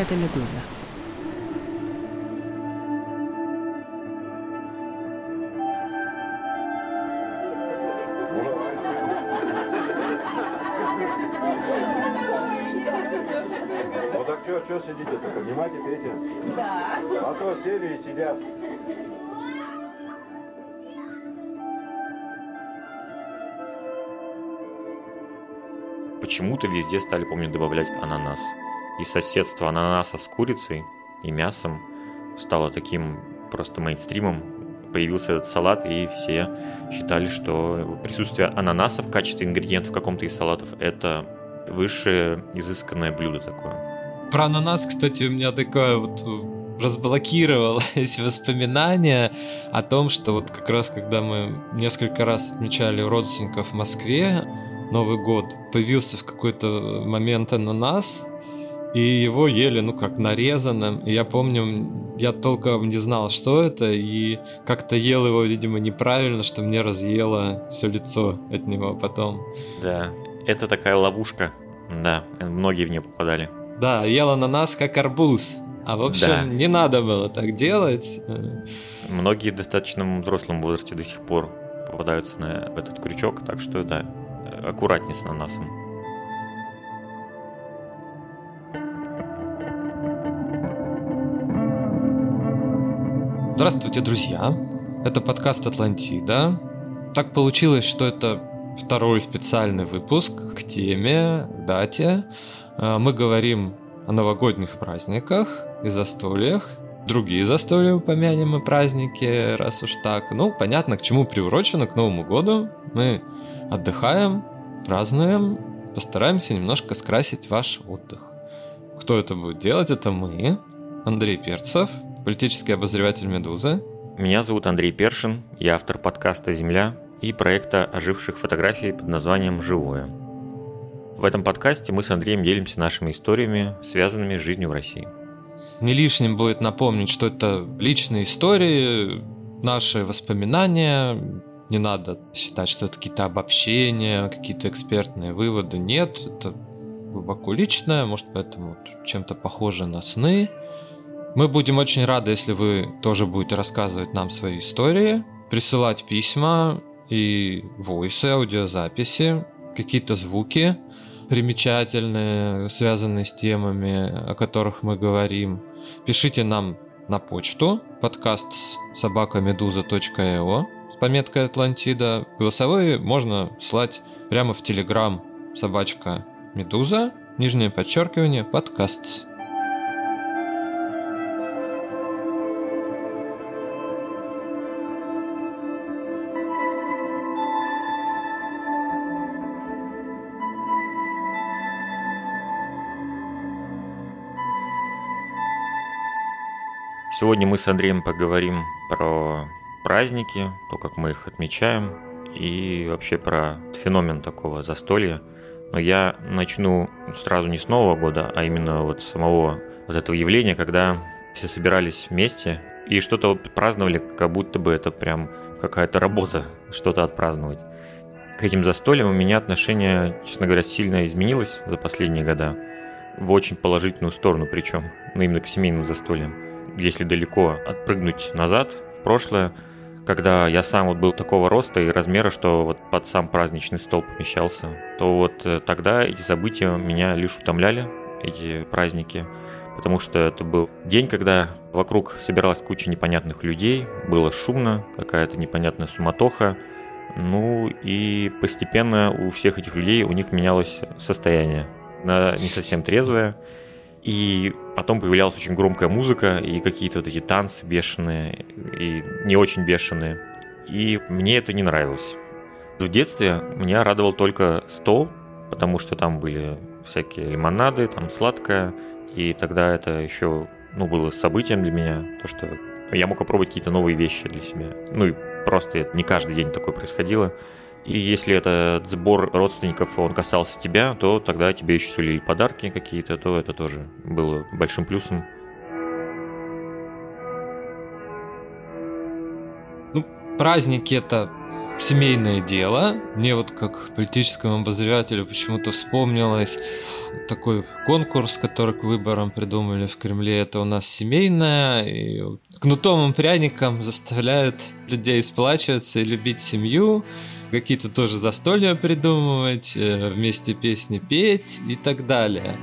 это «Медуза». Ну так что, что сидите-то? Поднимайте пейте. Да. А то сели и сидят. Почему-то везде стали, помню, добавлять ананас. И соседство ананаса с курицей и мясом стало таким просто мейнстримом. Появился этот салат, и все считали, что присутствие ананаса в качестве ингредиента в каком-то из салатов – это высшее изысканное блюдо такое. Про ананас, кстати, у меня такое вот разблокировалось воспоминание о том, что вот как раз когда мы несколько раз отмечали родственников в Москве Новый год, появился в какой-то момент ананас, и его ели, ну, как нарезанным. И я помню, я толком не знал, что это, и как-то ел его, видимо, неправильно, что мне разъело все лицо от него потом. Да, это такая ловушка. Да, многие в нее попадали. Да, ел ананас как арбуз. А в общем, Да. не надо было так делать. Многие в достаточно взрослом возрасте до сих пор попадаются на этот крючок, так что да, аккуратнее с ананасом. Здравствуйте, друзья. Это подкаст Атлантида. Так получилось, что это второй специальный выпуск к теме, к дате. Э, Мы говорим о новогодних праздниках и застольях. Другие застолья упомянем и праздники, раз уж так. Ну, понятно, к чему приурочено, к Новому году. Мы отдыхаем, празднуем, постараемся немножко скрасить ваш отдых. Кто это будет делать? Это мы, Андрей Перцев, политический обозреватель «Медузы». Меня зовут Андрей Першин, я автор подкаста «Земля» и проекта оживших фотографий под названием «Живое». В этом подкасте мы с Андреем делимся нашими историями, связанными с жизнью в России. Не лишним будет напомнить, что это личные истории, наши воспоминания. Не надо считать, что это какие-то обобщения, какие-то экспертные выводы. Нет, это глубоко личное, может поэтому чем-то похоже на сны. Мы будем очень рады, если вы тоже будете рассказывать нам свои истории, присылать письма и войсы, аудиозаписи, какие-то звуки примечательные, связанные с темами, о которых мы говорим. Пишите нам на почту подкаст с собакамедуза.io с пометкой Атлантида. Голосовые можно слать прямо в Телеграм собачка Медуза, нижнее подчеркивание, подкаст. Сегодня мы с Андреем поговорим про праздники, то, как мы их отмечаем, и вообще про феномен такого застолья. Но я начну сразу не с Нового года, а именно вот самого вот этого явления, когда все собирались вместе и что-то вот праздновали, как будто бы это прям какая-то работа, что-то отпраздновать. К этим застольям у меня отношение, честно говоря, сильно изменилось за последние года. В очень положительную сторону причем, ну именно к семейным застольям если далеко отпрыгнуть назад, в прошлое, когда я сам вот был такого роста и размера, что вот под сам праздничный стол помещался, то вот э, тогда эти события меня лишь утомляли, эти праздники, потому что это был день, когда вокруг собиралась куча непонятных людей, было шумно, какая-то непонятная суматоха, ну и постепенно у всех этих людей у них менялось состояние. На не совсем трезвое, и потом появлялась очень громкая музыка и какие-то вот эти танцы бешеные и не очень бешеные. И мне это не нравилось. В детстве меня радовал только стол, потому что там были всякие лимонады, там сладкое. И тогда это еще ну, было событием для меня, то что я мог попробовать какие-то новые вещи для себя. Ну и просто это не каждый день такое происходило. И если этот сбор родственников, он касался тебя, то тогда тебе еще сулили подарки какие-то, то это тоже было большим плюсом. Праздники это семейное дело. Мне вот как политическому обозревателю почему-то вспомнилось такой конкурс, который к выборам придумали в Кремле. Это у нас семейное. И кнутом и пряником заставляют людей сплачиваться и любить семью. Какие-то тоже застолья придумывать, э, вместе песни петь и так далее.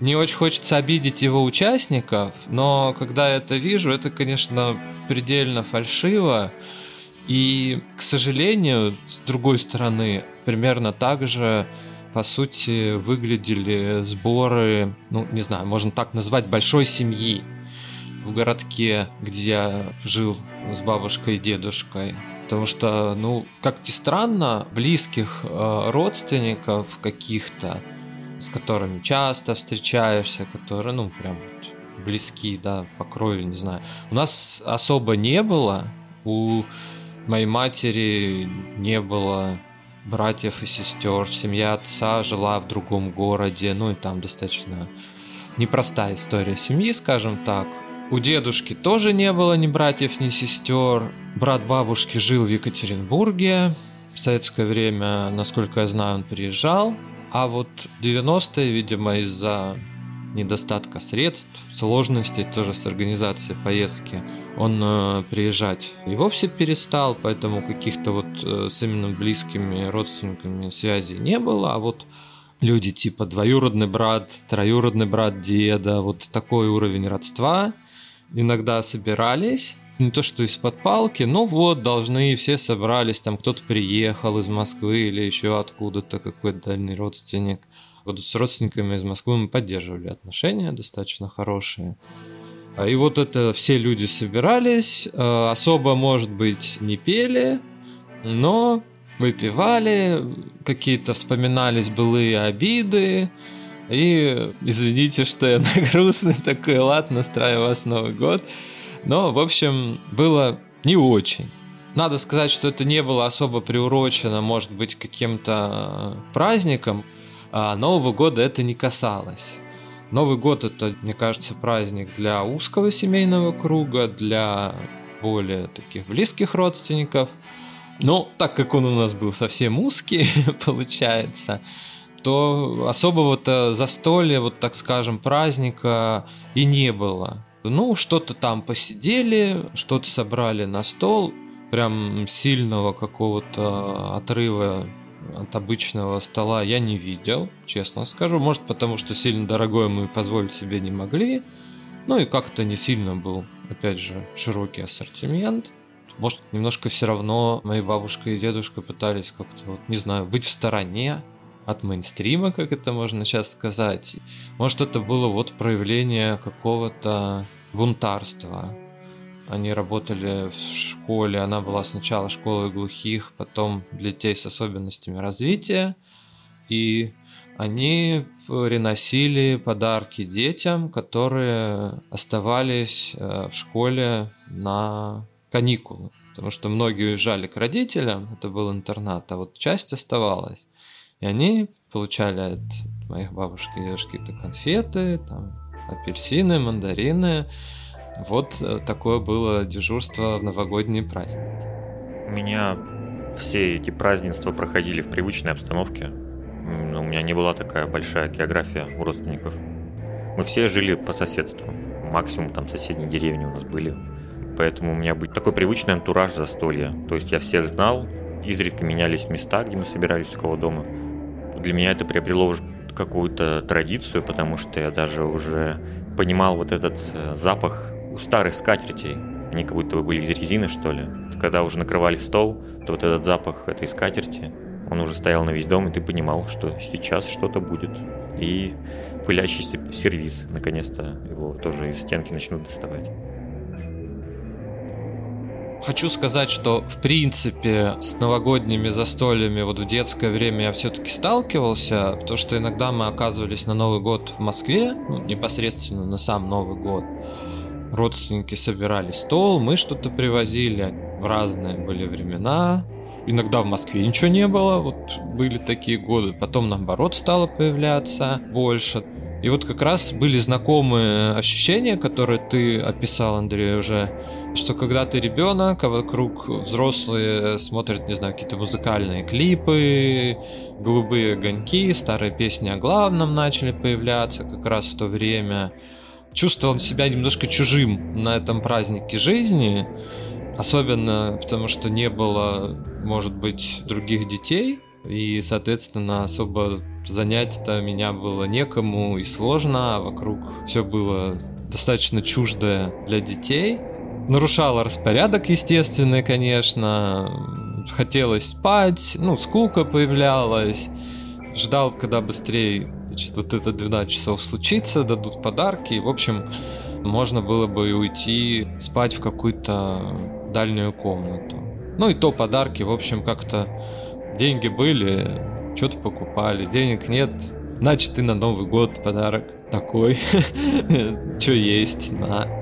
Не очень хочется обидеть его участников, но когда я это вижу, это, конечно, предельно фальшиво. И, к сожалению, с другой стороны, примерно так же, по сути, выглядели сборы, ну, не знаю, можно так назвать, большой семьи в городке, где я жил с бабушкой и дедушкой. Потому что, ну, как ни странно, близких э, родственников каких-то, с которыми часто встречаешься, которые, ну, прям близки, да, по крови, не знаю, у нас особо не было. У моей матери не было братьев и сестер, семья отца жила в другом городе, ну и там достаточно непростая история семьи, скажем так. У дедушки тоже не было ни братьев, ни сестер. Брат бабушки жил в Екатеринбурге. В советское время, насколько я знаю, он приезжал. А вот 90-е, видимо, из-за недостатка средств, сложностей тоже с организацией поездки, он э, приезжать и вовсе перестал, поэтому каких-то вот э, с именно близкими родственниками связи не было, а вот люди типа двоюродный брат, троюродный брат деда, вот такой уровень родства иногда собирались, не то что из-под палки, но вот должны все собрались, там кто-то приехал из Москвы или еще откуда-то какой-то дальний родственник – с родственниками из Москвы мы поддерживали отношения достаточно хорошие. А, и вот это все люди собирались, а, особо, может быть, не пели, но выпивали, какие-то вспоминались былые обиды, и извините, что я на грустный такой лад настраиваю вас Новый год. Но, в общем, было не очень. Надо сказать, что это не было особо приурочено, может быть, каким-то праздником а Нового года это не касалось. Новый год это, мне кажется, праздник для узкого семейного круга, для более таких близких родственников. Но так как он у нас был совсем узкий, получается, то особого-то застолья, вот так скажем, праздника и не было. Ну, что-то там посидели, что-то собрали на стол, прям сильного какого-то отрыва от обычного стола я не видел, честно скажу. Может, потому что сильно дорогое мы позволить себе не могли. Ну и как-то не сильно был, опять же, широкий ассортимент. Может, немножко все равно мои бабушка и дедушка пытались как-то, вот, не знаю, быть в стороне от мейнстрима, как это можно сейчас сказать. Может, это было вот проявление какого-то бунтарства, они работали в школе, она была сначала школой глухих, потом для детей с особенностями развития. И они приносили подарки детям, которые оставались э, в школе на каникулы. Потому что многие уезжали к родителям, это был интернат, а вот часть оставалась. И они получали от моих бабушки и дедушки то конфеты, там, апельсины, мандарины. Вот э, такое было дежурство в новогодние праздники. У меня все эти празднества проходили в привычной обстановке. У меня не была такая большая география у родственников. Мы все жили по соседству. Максимум там соседние деревни у нас были. Поэтому у меня был такой привычный антураж застолья. То есть я всех знал, изредка менялись места, где мы собирались у кого дома. Для меня это приобрело уже какую-то традицию, потому что я даже уже понимал вот этот э, запах у старых скатертей, они как будто бы были из резины, что ли. Когда уже накрывали стол, то вот этот запах этой скатерти, он уже стоял на весь дом, и ты понимал, что сейчас что-то будет. И пылящийся сервис, наконец-то его тоже из стенки начнут доставать. Хочу сказать, что в принципе с новогодними застольями вот в детское время я все-таки сталкивался, потому что иногда мы оказывались на Новый год в Москве, ну, непосредственно на сам Новый год родственники собирали стол, мы что-то привозили. В разные были времена. Иногда в Москве ничего не было, вот были такие годы. Потом, наоборот, стало появляться больше. И вот как раз были знакомые ощущения, которые ты описал, Андрей, уже, что когда ты ребенок, а вокруг взрослые смотрят, не знаю, какие-то музыкальные клипы, голубые огоньки, старые песни о главном начали появляться как раз в то время. Чувствовал себя немножко чужим на этом празднике жизни, особенно потому что не было, может быть, других детей, и, соответственно, особо занять-то меня было некому и сложно, а вокруг все было достаточно чуждое для детей. Нарушало распорядок, естественно, конечно. Хотелось спать, ну, скука появлялась. Ждал, когда быстрее значит, вот это 12 часов случится, дадут подарки. В общем, можно было бы уйти спать в какую-то дальнюю комнату. Ну и то подарки, в общем, как-то деньги были, что-то покупали, денег нет, значит ты на Новый год подарок такой, что есть, на.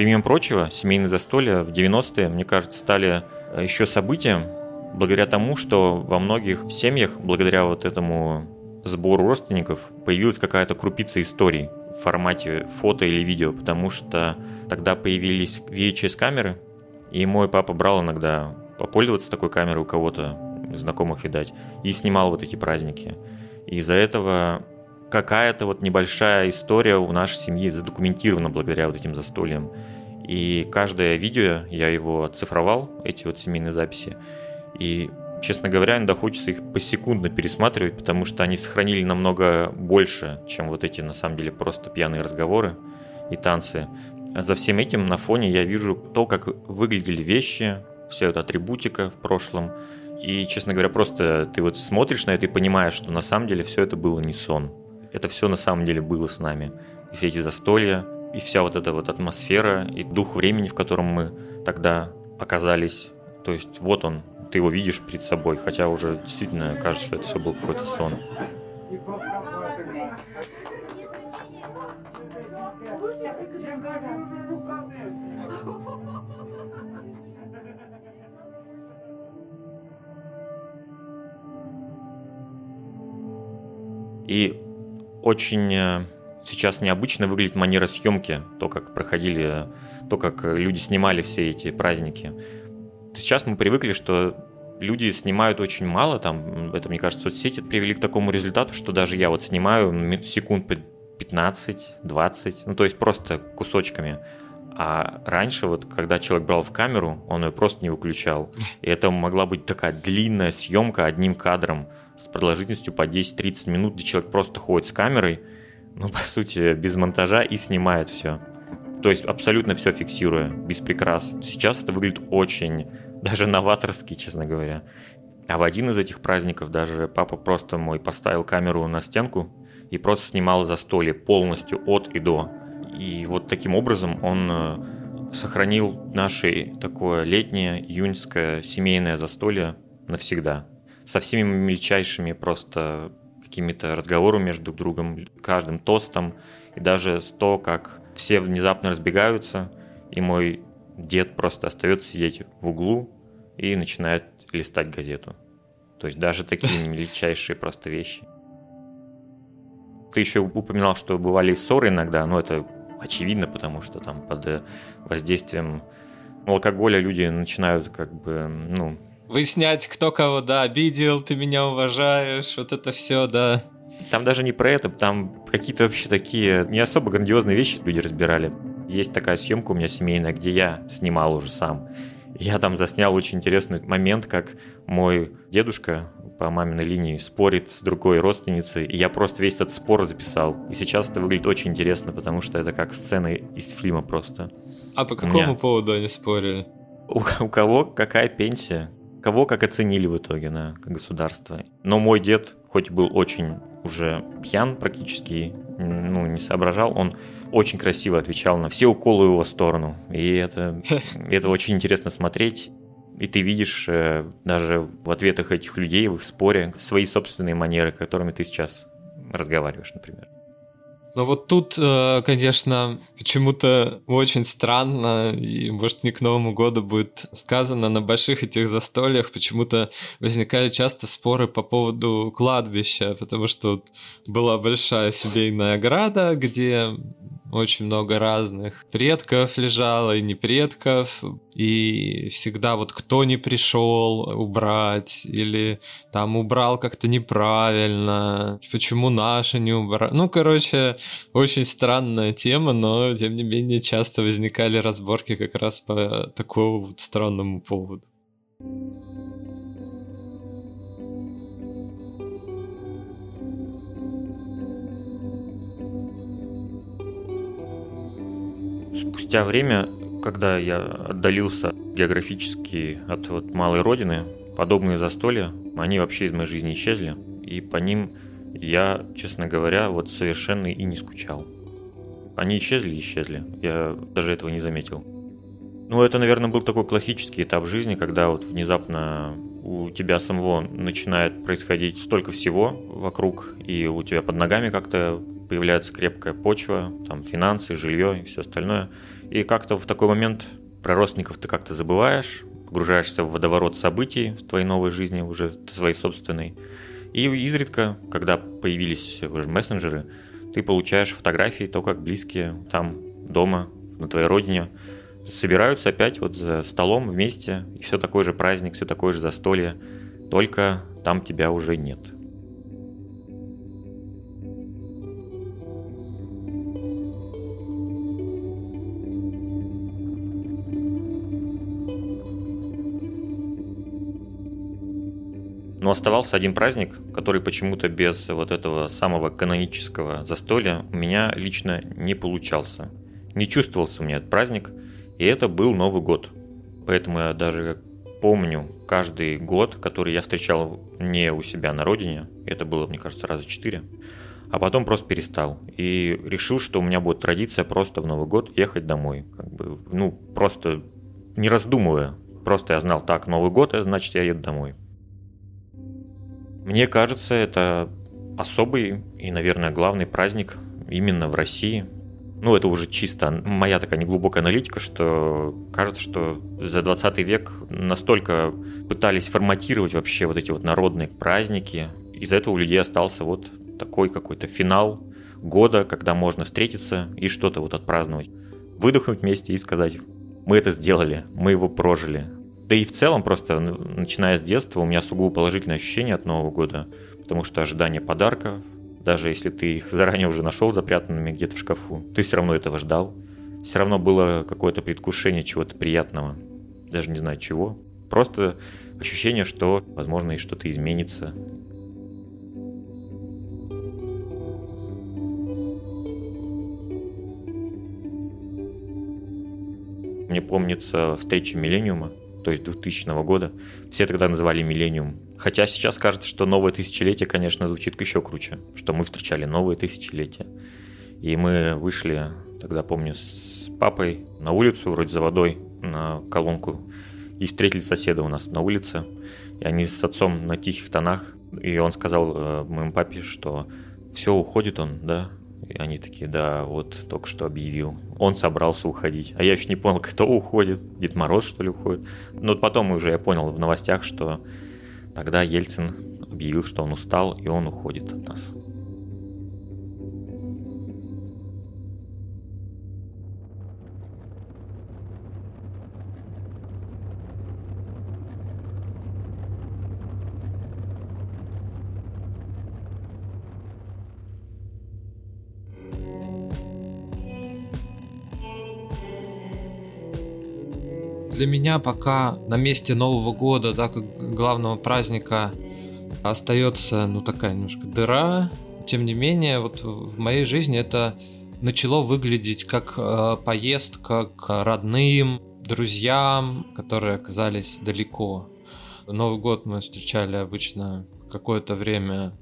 Помимо прочего, семейные застолья в 90-е, мне кажется, стали э, еще событием благодаря тому, что во многих семьях, благодаря вот этому сбору родственников, появилась какая-то крупица историй в формате фото или видео, потому что тогда появились VHS-камеры, и мой папа брал иногда попользоваться такой камерой у кого-то, знакомых, видать, и снимал вот эти праздники. Из-за этого какая-то вот небольшая история у нашей семьи задокументирована благодаря вот этим застольям. И каждое видео я его оцифровал, эти вот семейные записи. И, честно говоря, иногда хочется их посекундно пересматривать, потому что они сохранили намного больше, чем вот эти, на самом деле, просто пьяные разговоры и танцы. За всем этим на фоне я вижу то, как выглядели вещи, вся эта атрибутика в прошлом. И, честно говоря, просто ты вот смотришь на это и понимаешь, что на самом деле все это было не сон это все на самом деле было с нами. И все эти застолья, и вся вот эта вот атмосфера, и дух времени, в котором мы тогда оказались. То есть вот он, ты его видишь перед собой, хотя уже действительно кажется, что это все был какой-то сон. И очень э, сейчас необычно выглядит манера съемки, то, как проходили, то, как люди снимали все эти праздники. Сейчас мы привыкли, что люди снимают очень мало, там, это, мне кажется, соцсети привели к такому результату, что даже я вот снимаю секунд 15-20, ну, то есть просто кусочками. А раньше, вот, когда человек брал в камеру, он ее просто не выключал. И это могла быть такая длинная съемка одним кадром с продолжительностью по 10-30 минут, где человек просто ходит с камерой, ну, по сути, без монтажа и снимает все. То есть абсолютно все фиксируя, без прикрас. Сейчас это выглядит очень, даже новаторски, честно говоря. А в один из этих праздников даже папа просто мой поставил камеру на стенку и просто снимал застолье полностью от и до. И вот таким образом он э, сохранил наше такое летнее июньское семейное застолье навсегда со всеми мельчайшими просто какими-то разговорами между друг другом, каждым тостом, и даже то, как все внезапно разбегаются, и мой дед просто остается сидеть в углу и начинает листать газету. То есть даже такие мельчайшие просто вещи. Ты еще упоминал, что бывали ссоры иногда, но это очевидно, потому что там под воздействием алкоголя люди начинают как бы, ну, выяснять, кто кого, да, обидел, ты меня уважаешь, вот это все, да. Там даже не про это, там какие-то вообще такие не особо грандиозные вещи люди разбирали. Есть такая съемка у меня семейная, где я снимал уже сам. Я там заснял очень интересный момент, как мой дедушка по маминой линии спорит с другой родственницей, и я просто весь этот спор записал. И сейчас это выглядит очень интересно, потому что это как сцена из фильма просто. А по какому поводу они спорили? У, у кого какая пенсия? Кого как оценили в итоге на государство. Но мой дед, хоть был очень уже пьян практически, ну, не соображал, он очень красиво отвечал на все уколы в его сторону. И это, это очень интересно смотреть. И ты видишь э, даже в ответах этих людей, в их споре, свои собственные манеры, которыми ты сейчас разговариваешь, например. Но вот тут, э, конечно, почему-то очень странно, и, может, не к Новому году будет сказано, на больших этих застольях почему-то возникали часто споры по поводу кладбища, потому что была большая семейная ограда, где очень много разных предков лежало и не предков, и всегда вот кто не пришел убрать, или там убрал как-то неправильно, почему наши не убрали. Ну, короче, очень странная тема, но тем не менее часто возникали разборки как раз по такому вот странному поводу. Спустя время, когда я отдалился географически от вот малой родины, подобные застолья, они вообще из моей жизни исчезли, и по ним я, честно говоря, вот совершенно и не скучал. Они исчезли исчезли, я даже этого не заметил. Ну, это, наверное, был такой классический этап жизни, когда вот внезапно у тебя самого начинает происходить столько всего вокруг, и у тебя под ногами как-то появляется крепкая почва, там финансы, жилье и все остальное. И как-то в такой момент про родственников ты как-то забываешь, погружаешься в водоворот событий в твоей новой жизни, уже своей собственной. И изредка, когда появились уже мессенджеры, ты получаешь фотографии, то, как близкие там, дома, на твоей родине, собираются опять вот за столом вместе, и все такой же праздник, все такое же застолье, только там тебя уже нет. Оставался один праздник, который почему-то без вот этого самого канонического застолья у меня лично не получался. Не чувствовался мне этот праздник, и это был Новый год. Поэтому я даже помню каждый год, который я встречал не у себя на родине, это было, мне кажется, раза четыре, а потом просто перестал. И решил, что у меня будет традиция просто в Новый год ехать домой. Как бы, ну, просто не раздумывая. Просто я знал, так, Новый год, значит, я еду домой. Мне кажется, это особый и, наверное, главный праздник именно в России. Ну, это уже чисто моя такая неглубокая аналитика, что кажется, что за 20 век настолько пытались форматировать вообще вот эти вот народные праздники. Из-за этого у людей остался вот такой какой-то финал года, когда можно встретиться и что-то вот отпраздновать. Выдохнуть вместе и сказать, мы это сделали, мы его прожили, да и в целом просто, начиная с детства, у меня сугубо положительное ощущение от Нового года, потому что ожидание подарков, даже если ты их заранее уже нашел запрятанными где-то в шкафу, ты все равно этого ждал. Все равно было какое-то предвкушение чего-то приятного, даже не знаю чего. Просто ощущение, что, возможно, и что-то изменится, Мне помнится встреча Миллениума, то есть 2000 года. Все тогда называли миллениум. Хотя сейчас кажется, что новое тысячелетие, конечно, звучит еще круче, что мы встречали новое тысячелетие. И мы вышли, тогда помню, с папой на улицу, вроде за водой, на колонку, и встретили соседа у нас на улице. И они с отцом на тихих тонах. И он сказал э, моему папе, что все, уходит он, да, и они такие, да, вот только что объявил. Он собрался уходить. А я еще не понял, кто уходит. Дед Мороз, что ли, уходит. Но потом уже я понял в новостях, что тогда Ельцин объявил, что он устал, и он уходит от нас. Для меня пока на месте Нового года, да, как главного праздника, остается, ну, такая немножко дыра. Тем не менее, вот в моей жизни это начало выглядеть как э, поездка к родным, друзьям, которые оказались далеко. Новый год мы встречали обычно какое-то время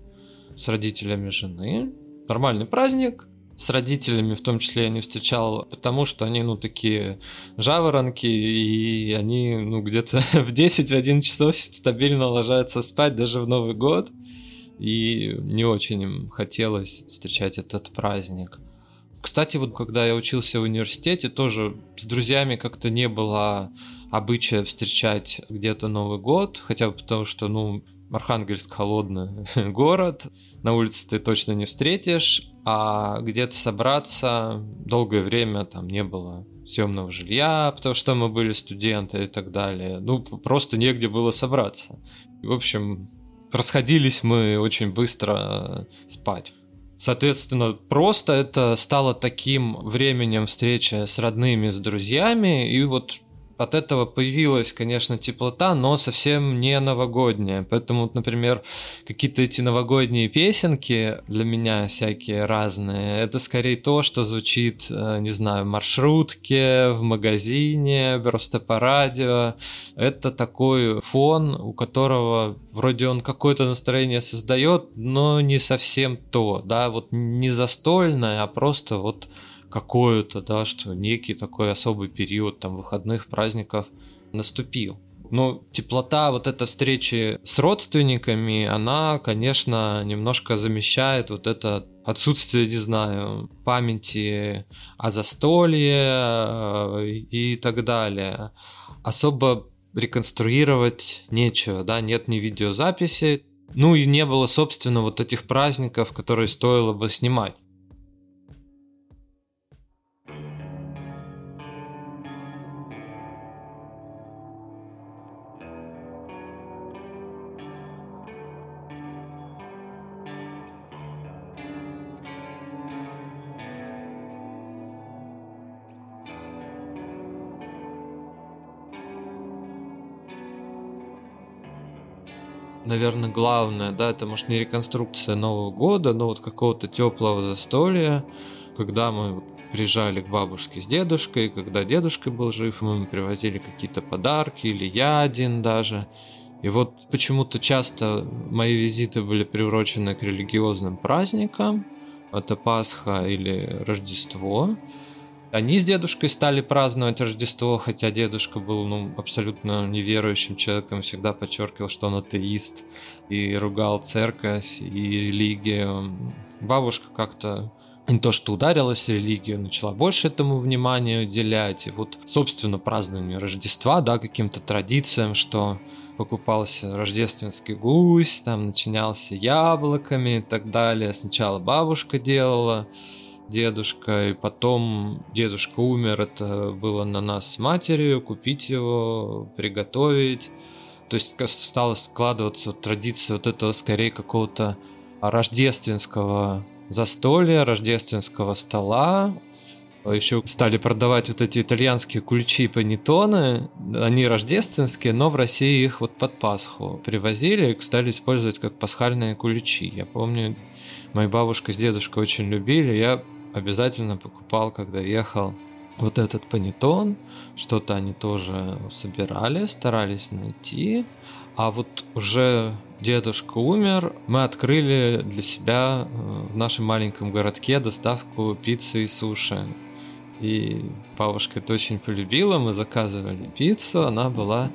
с родителями жены. Нормальный праздник. С родителями в том числе я не встречал, потому что они, ну, такие жаворонки, и они, ну, где-то в 10-11 часов стабильно ложатся спать даже в Новый год. И не очень им хотелось встречать этот праздник. Кстати, вот когда я учился в университете, тоже с друзьями как-то не было обычая встречать где-то Новый год, хотя бы потому что, ну, Архангельск холодный город, на улице ты точно не встретишь, а где-то собраться долгое время там не было съемного жилья, потому что мы были студенты и так далее. Ну, просто негде было собраться. В общем, расходились мы очень быстро спать. Соответственно, просто это стало таким временем встречи с родными, с друзьями, и вот от этого появилась, конечно, теплота, но совсем не новогодняя. Поэтому, например, какие-то эти новогодние песенки для меня всякие разные, это скорее то, что звучит, э, не знаю, в маршрутке, в магазине, просто по радио. Это такой фон, у которого вроде он какое-то настроение создает, но не совсем то, да, вот не застольное, а просто вот какое-то, да, что некий такой особый период там выходных праздников наступил. Ну, теплота вот этой встречи с родственниками, она, конечно, немножко замещает вот это отсутствие, не знаю, памяти о застолье э, и так далее. Особо реконструировать нечего, да, нет ни видеозаписи, ну и не было, собственно, вот этих праздников, которые стоило бы снимать. Наверное, главное, да, это может не реконструкция Нового года, но вот какого-то теплого застолья, когда мы приезжали к бабушке с дедушкой, когда дедушка был жив, мы привозили какие-то подарки, или я один даже. И вот почему-то часто мои визиты были приурочены к религиозным праздникам, это Пасха или Рождество. Они с дедушкой стали праздновать Рождество, хотя дедушка был ну, абсолютно неверующим человеком, всегда подчеркивал, что он атеист, и ругал церковь и религию. Бабушка как-то не то, что ударилась религию, начала больше этому внимания уделять. И вот, собственно, празднование Рождества, да, каким-то традициям, что покупался рождественский гусь, там начинялся яблоками и так далее. Сначала бабушка делала, дедушка, и потом дедушка умер, это было на нас с матерью, купить его, приготовить. То есть стала складываться традиция вот этого скорее какого-то рождественского застолья, рождественского стола. Еще стали продавать вот эти итальянские кульчи и панеттоны. Они рождественские, но в России их вот под Пасху привозили и стали использовать как пасхальные куличи. Я помню, моя бабушка с дедушкой очень любили. Я обязательно покупал, когда ехал вот этот панетон. Что-то они тоже собирали, старались найти. А вот уже дедушка умер, мы открыли для себя э, в нашем маленьком городке доставку пиццы и суши. И бабушка это очень полюбила, мы заказывали пиццу, она была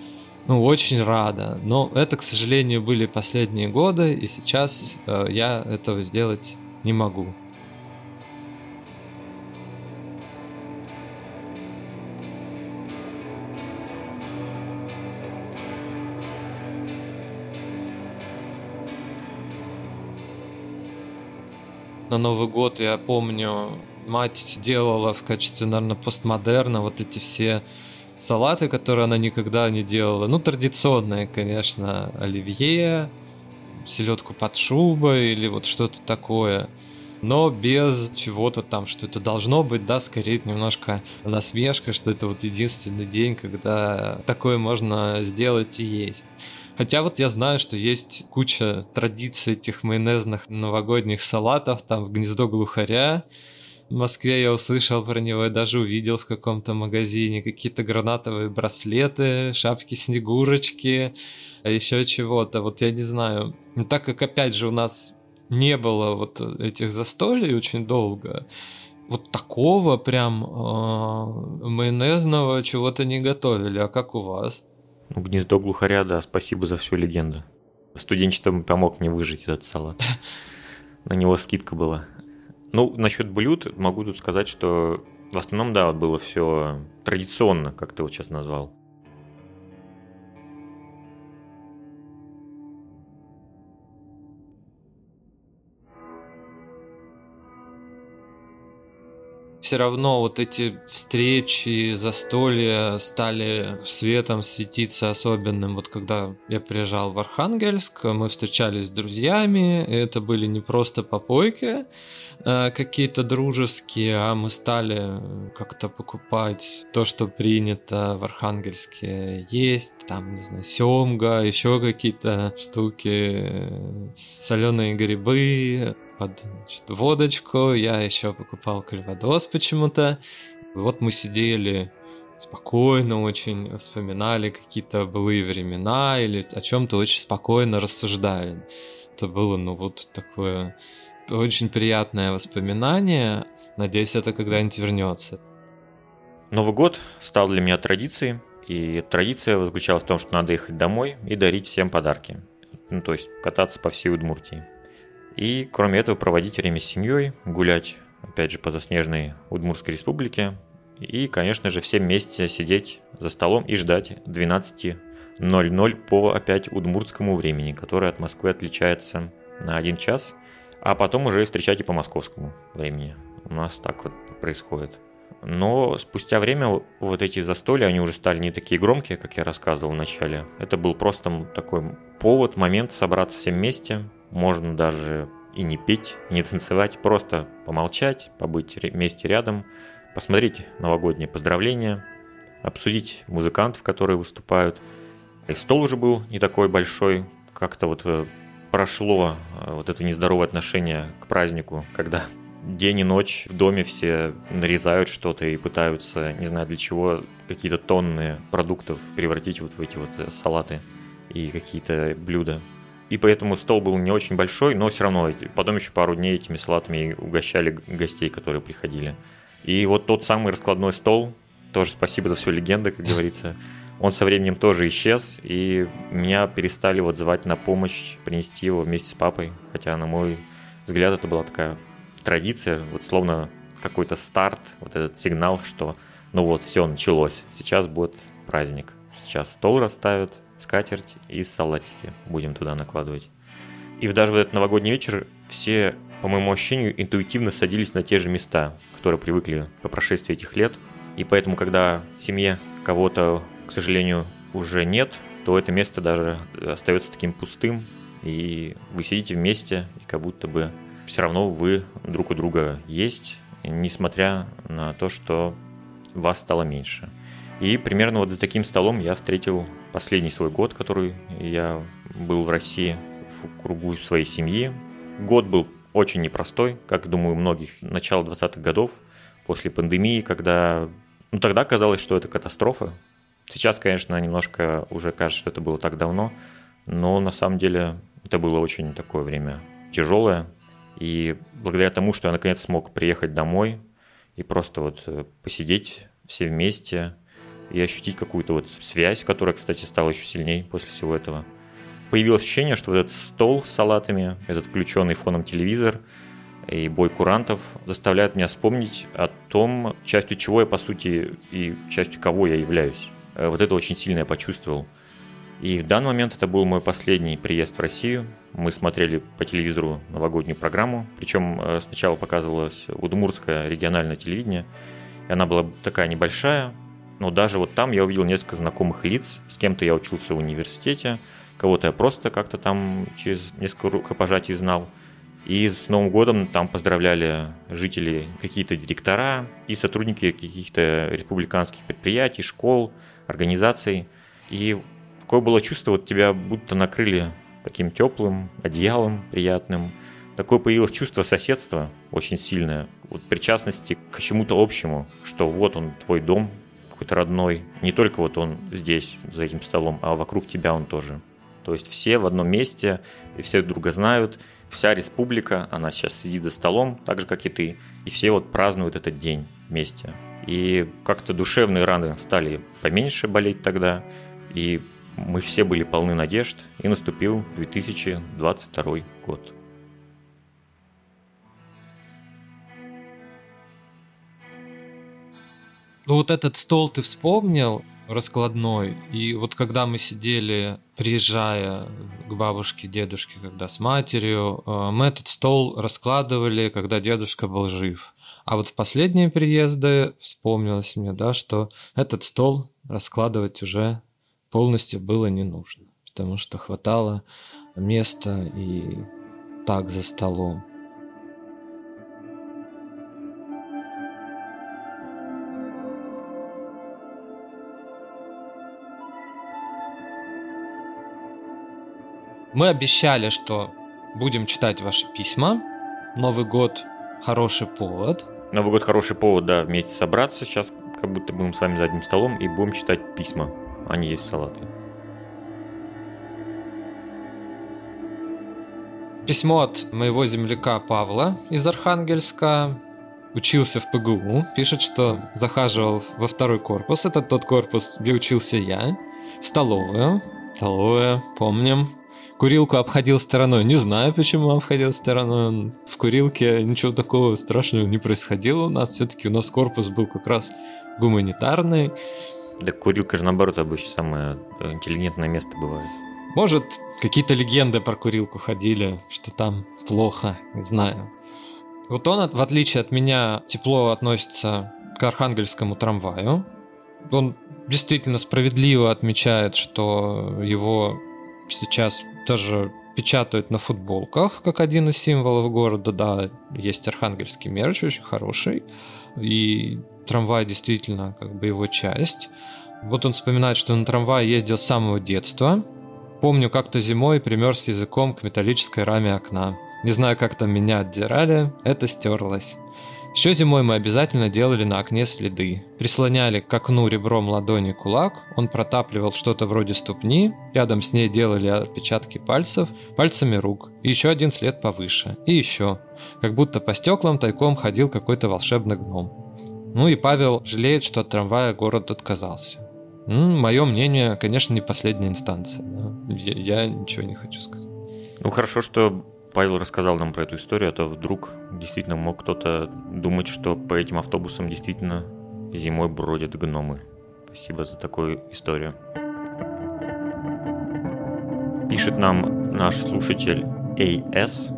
ну, очень рада. Но это, к сожалению, были последние годы, и сейчас э, я этого сделать не могу. На Новый год, я помню, мать делала в качестве, наверное, постмодерна вот эти все салаты, которые она никогда не делала. Ну, традиционные, конечно, оливье, селедку под шубой или вот что-то такое. Но без чего-то там, что это должно быть, да, скорее немножко насмешка, что это вот единственный день, когда такое можно сделать и есть. Хотя вот я знаю, что есть куча традиций этих майонезных новогодних салатов, там в гнездо глухаря, в Москве я услышал про него и даже увидел в каком-то магазине какие-то гранатовые браслеты, шапки снегурочки, а еще чего-то. Вот я не знаю. Но так как опять же у нас не было вот этих застолий очень долго, вот такого прям э, майонезного чего-то не готовили. А как у вас? Ну, гнездо глухаря, да, спасибо за всю легенду. Студенчество помог мне выжить этот салат. На него скидка была. Ну, насчет блюд могу тут сказать, что в основном, да, вот было все традиционно, как ты вот сейчас назвал. Все равно вот эти встречи, застолья стали светом светиться особенным. Вот когда я приезжал в Архангельск, мы встречались с друзьями, это были не просто попойки э, какие-то дружеские, а мы стали как-то покупать то, что принято в Архангельске есть, там, не знаю, семга, еще какие-то штуки, соленые грибы, под значит, водочку, я еще покупал кальвадос почему-то. Вот мы сидели спокойно очень, вспоминали какие-то былые времена или о чем-то очень спокойно рассуждали. Это было, ну, вот такое очень приятное воспоминание. Надеюсь, это когда-нибудь вернется. Новый год стал для меня традицией, и традиция заключалась в том, что надо ехать домой и дарить всем подарки. Ну, то есть кататься по всей Удмуртии. И кроме этого проводить время с семьей, гулять, опять же, по заснеженной Удмуртской республике. И, конечно же, все вместе сидеть за столом и ждать 12.00 по опять удмуртскому времени, которое от Москвы отличается на один час, а потом уже встречать и по московскому времени. У нас так вот происходит. Но спустя время вот эти застолья, они уже стали не такие громкие, как я рассказывал в начале. Это был просто такой повод, момент собраться всем вместе, можно даже и не петь, и не танцевать, просто помолчать, побыть вместе рядом, посмотреть новогодние поздравления, обсудить музыкантов, которые выступают. И стол уже был не такой большой, как-то вот э, прошло э, вот это нездоровое отношение к празднику, когда день и ночь в доме все нарезают что-то и пытаются, не знаю для чего, какие-то тонны продуктов превратить вот в эти вот э, салаты и какие-то блюда. И поэтому стол был не очень большой, но все равно потом еще пару дней этими салатами угощали гостей, которые приходили. И вот тот самый раскладной стол, тоже спасибо за всю легенду, как говорится, он со временем тоже исчез, и меня перестали вот звать на помощь, принести его вместе с папой, хотя, на мой взгляд, это была такая традиция, вот словно какой-то старт, вот этот сигнал, что ну вот, все, началось, сейчас будет праздник, сейчас стол расставят, скатерть и салатики будем туда накладывать. И даже в этот новогодний вечер все, по моему ощущению, интуитивно садились на те же места, которые привыкли по прошествии этих лет. И поэтому, когда в семье кого-то, к сожалению, уже нет, то это место даже остается таким пустым, и вы сидите вместе, и как будто бы все равно вы друг у друга есть, несмотря на то, что вас стало меньше. И примерно вот за таким столом я встретил последний свой год, который я был в России в кругу своей семьи. Год был очень непростой, как, думаю, многих начала 20-х годов, после пандемии, когда... Ну, тогда казалось, что это катастрофа. Сейчас, конечно, немножко уже кажется, что это было так давно, но на самом деле это было очень такое время тяжелое. И благодаря тому, что я наконец смог приехать домой и просто вот э, посидеть все вместе, и ощутить какую-то вот связь, которая, кстати, стала еще сильнее после всего этого. Появилось ощущение, что вот этот стол с салатами, этот включенный фоном телевизор и бой курантов заставляют меня вспомнить о том, частью чего я, по сути, и частью кого я являюсь. Э, вот это очень сильно я почувствовал. И в данный момент это был мой последний приезд в Россию. Мы смотрели по телевизору новогоднюю программу, причем э, сначала показывалось удмуртское региональное телевидение, и она была такая небольшая, но даже вот там я увидел несколько знакомых лиц, с кем-то я учился в университете, кого-то я просто как-то там через несколько рукопожатий знал. И с Новым годом там поздравляли жители, какие-то директора и сотрудники каких-то республиканских предприятий, школ, организаций. И такое было чувство, вот тебя будто накрыли таким теплым одеялом приятным. Такое появилось чувство соседства очень сильное, вот причастности к чему-то общему, что вот он твой дом какой-то родной, не только вот он здесь, за этим столом, а вокруг тебя он тоже. То есть все в одном месте, и все друг друга знают, вся республика, она сейчас сидит за столом, так же, как и ты, и все вот празднуют этот день вместе. И как-то душевные раны стали поменьше болеть тогда, и мы все были полны надежд, и наступил 2022 год. Ну вот этот стол ты вспомнил, раскладной. И вот когда мы сидели, приезжая к бабушке, дедушке, когда с матерью, э, мы этот стол раскладывали, когда дедушка был жив. А вот в последние приезды вспомнилось мне, да, что этот стол раскладывать уже полностью было не нужно, потому что хватало места и так за столом. Мы обещали, что будем читать ваши письма. Новый год хороший повод. Новый год хороший повод, да, вместе собраться. Сейчас как будто будем с вами за одним столом и будем читать письма, а не есть салаты. Письмо от моего земляка Павла из Архангельска. Учился в ПГУ. Пишет, что захаживал во второй корпус. Это тот корпус, где учился я. Столовую. Столовая, помним. Курилку обходил стороной. Не знаю, почему обходил стороной. В курилке ничего такого страшного не происходило у нас. Все-таки у нас корпус был как раз гуманитарный. Да курилка же наоборот обычно самое интеллигентное место бывает. Может, какие-то легенды про курилку ходили, что там плохо, не знаю. Вот он, в отличие от меня, тепло относится к архангельскому трамваю. Он действительно справедливо отмечает, что его сейчас даже печатают на футболках, как один из символов города. Да, есть архангельский мерч, очень хороший. И трамвай действительно как бы его часть. Вот он вспоминает, что на трамвае ездил с самого детства. Помню, как-то зимой примерз языком к металлической раме окна. Не знаю, как там меня отдирали, это стерлось. Еще зимой мы обязательно делали на окне следы. Прислоняли к окну ребром ладони кулак, он протапливал что-то вроде ступни, рядом с ней делали отпечатки пальцев, пальцами рук, и еще один след повыше, и еще. Как будто по стеклам тайком ходил какой-то волшебный гном. Ну и Павел жалеет, что от трамвая город отказался. Ну, мое мнение, конечно, не последняя инстанция. Я, я ничего не хочу сказать. Ну хорошо, что Павел рассказал нам про эту историю, а то вдруг действительно мог кто-то думать, что по этим автобусам действительно зимой бродят гномы. Спасибо за такую историю. Пишет нам наш слушатель AS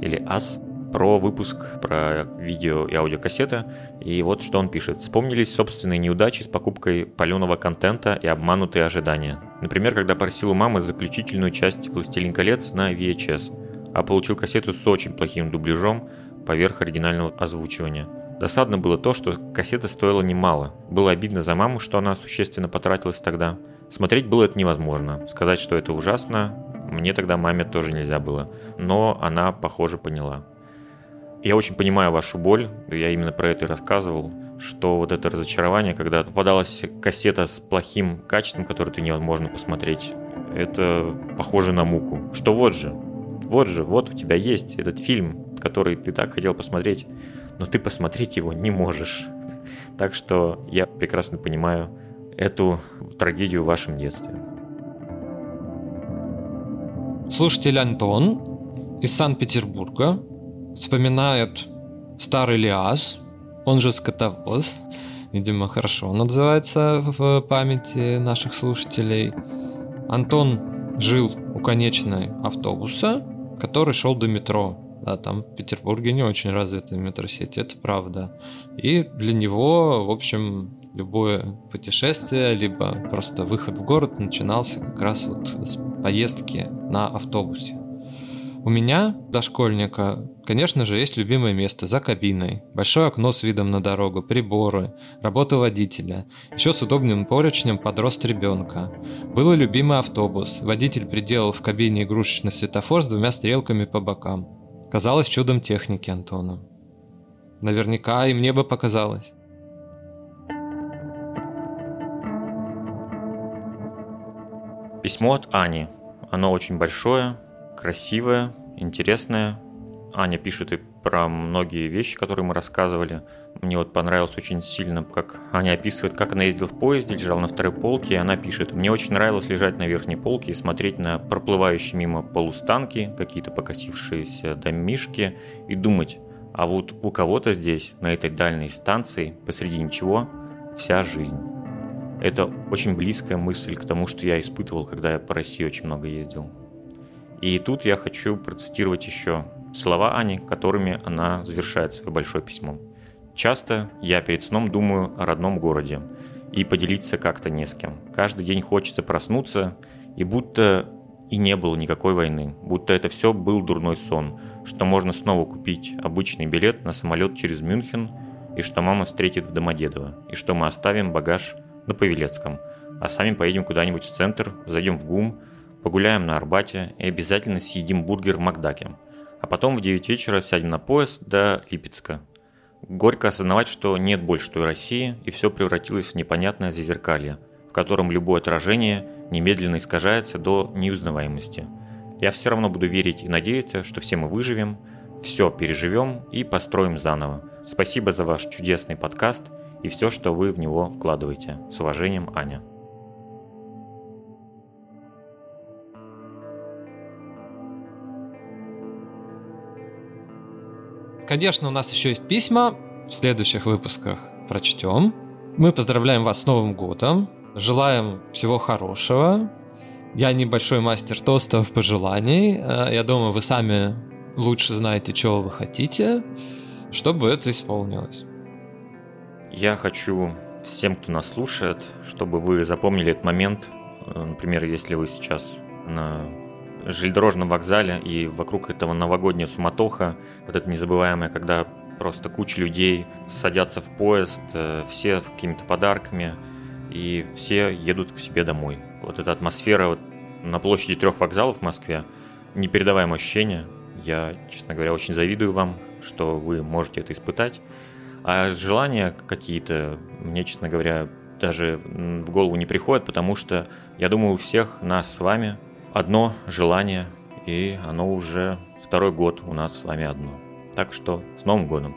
или AS про выпуск про видео и аудиокассеты. И вот что он пишет. Вспомнились собственные неудачи с покупкой паленого контента и обманутые ожидания. Например, когда просил у мамы заключительную часть «Властелин колец» на VHS – а получил кассету с очень плохим дубляжом поверх оригинального озвучивания. Досадно было то, что кассета стоила немало. Было обидно за маму, что она существенно потратилась тогда. Смотреть было это невозможно. Сказать, что это ужасно, мне тогда маме тоже нельзя было. Но она, похоже, поняла. Я очень понимаю вашу боль, я именно про это и рассказывал, что вот это разочарование, когда попадалась кассета с плохим качеством, которую ты невозможно посмотреть, это похоже на муку. Что вот же, вот же, вот у тебя есть этот фильм, который ты так хотел посмотреть, но ты посмотреть его не можешь. Так что я прекрасно понимаю эту трагедию в вашем детстве. Слушатель Антон из Санкт-Петербурга вспоминает старый Лиас, он же скотовоз, видимо, хорошо он отзывается в памяти наших слушателей. Антон жил у конечной автобуса, который шел до метро. Да, там в Петербурге не очень развитая метросеть, это правда. И для него, в общем, любое путешествие, либо просто выход в город начинался как раз вот с поездки на автобусе. У меня, дошкольника, конечно же, есть любимое место за кабиной. Большое окно с видом на дорогу, приборы, работа водителя. Еще с удобным поручнем под рост ребенка. Был и любимый автобус. Водитель приделал в кабине игрушечный светофор с двумя стрелками по бокам. Казалось чудом техники Антона. Наверняка и мне бы показалось. Письмо от Ани. Оно очень большое, красивая, интересная. Аня пишет и про многие вещи, которые мы рассказывали. Мне вот понравилось очень сильно, как Аня описывает, как она ездила в поезде, лежала на второй полке, и она пишет, «Мне очень нравилось лежать на верхней полке и смотреть на проплывающие мимо полустанки, какие-то покосившиеся домишки, и думать, а вот у кого-то здесь, на этой дальней станции, посреди ничего, вся жизнь». Это очень близкая мысль к тому, что я испытывал, когда я по России очень много ездил. И тут я хочу процитировать еще слова Ани, которыми она завершает свое большое письмо. «Часто я перед сном думаю о родном городе, и поделиться как-то не с кем. Каждый день хочется проснуться, и будто и не было никакой войны, будто это все был дурной сон, что можно снова купить обычный билет на самолет через Мюнхен, и что мама встретит в Домодедово, и что мы оставим багаж на Павелецком, а сами поедем куда-нибудь в центр, зайдем в ГУМ, погуляем на Арбате и обязательно съедим бургер в Макдаке. А потом в 9 вечера сядем на поезд до Липецка. Горько осознавать, что нет больше той России, и все превратилось в непонятное зазеркалье, в котором любое отражение немедленно искажается до неузнаваемости. Я все равно буду верить и надеяться, что все мы выживем, все переживем и построим заново. Спасибо за ваш чудесный подкаст и все, что вы в него вкладываете. С уважением, Аня. Конечно, у нас еще есть письма. В следующих выпусках прочтем. Мы поздравляем вас с Новым годом. Желаем всего хорошего. Я небольшой мастер тостов пожеланий. Э, я думаю, вы сами лучше знаете, чего вы хотите, чтобы это исполнилось. Я хочу всем, кто нас слушает, чтобы вы запомнили этот момент. Э, например, если вы сейчас на железнодорожном вокзале, и вокруг этого новогодняя суматоха, вот это незабываемое, когда просто куча людей садятся в поезд, э, все с какими-то подарками, и все едут к себе домой. Вот эта атмосфера вот на площади трех вокзалов в Москве, непередаваемое ощущение. Я, честно говоря, очень завидую вам, что вы можете это испытать. А желания какие-то, мне, честно говоря, даже в голову не приходят, потому что я думаю, у всех нас с вами одно желание, и оно уже второй год у нас с вами одно. Так что с Новым годом!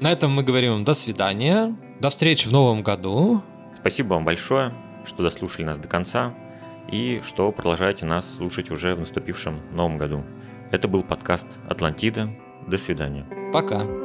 На этом мы говорим до свидания, до встречи в новом году. Спасибо вам большое, что дослушали нас до конца и что продолжаете нас слушать уже в наступившем новом году. Это был подкаст «Атлантида». До свидания. Пока.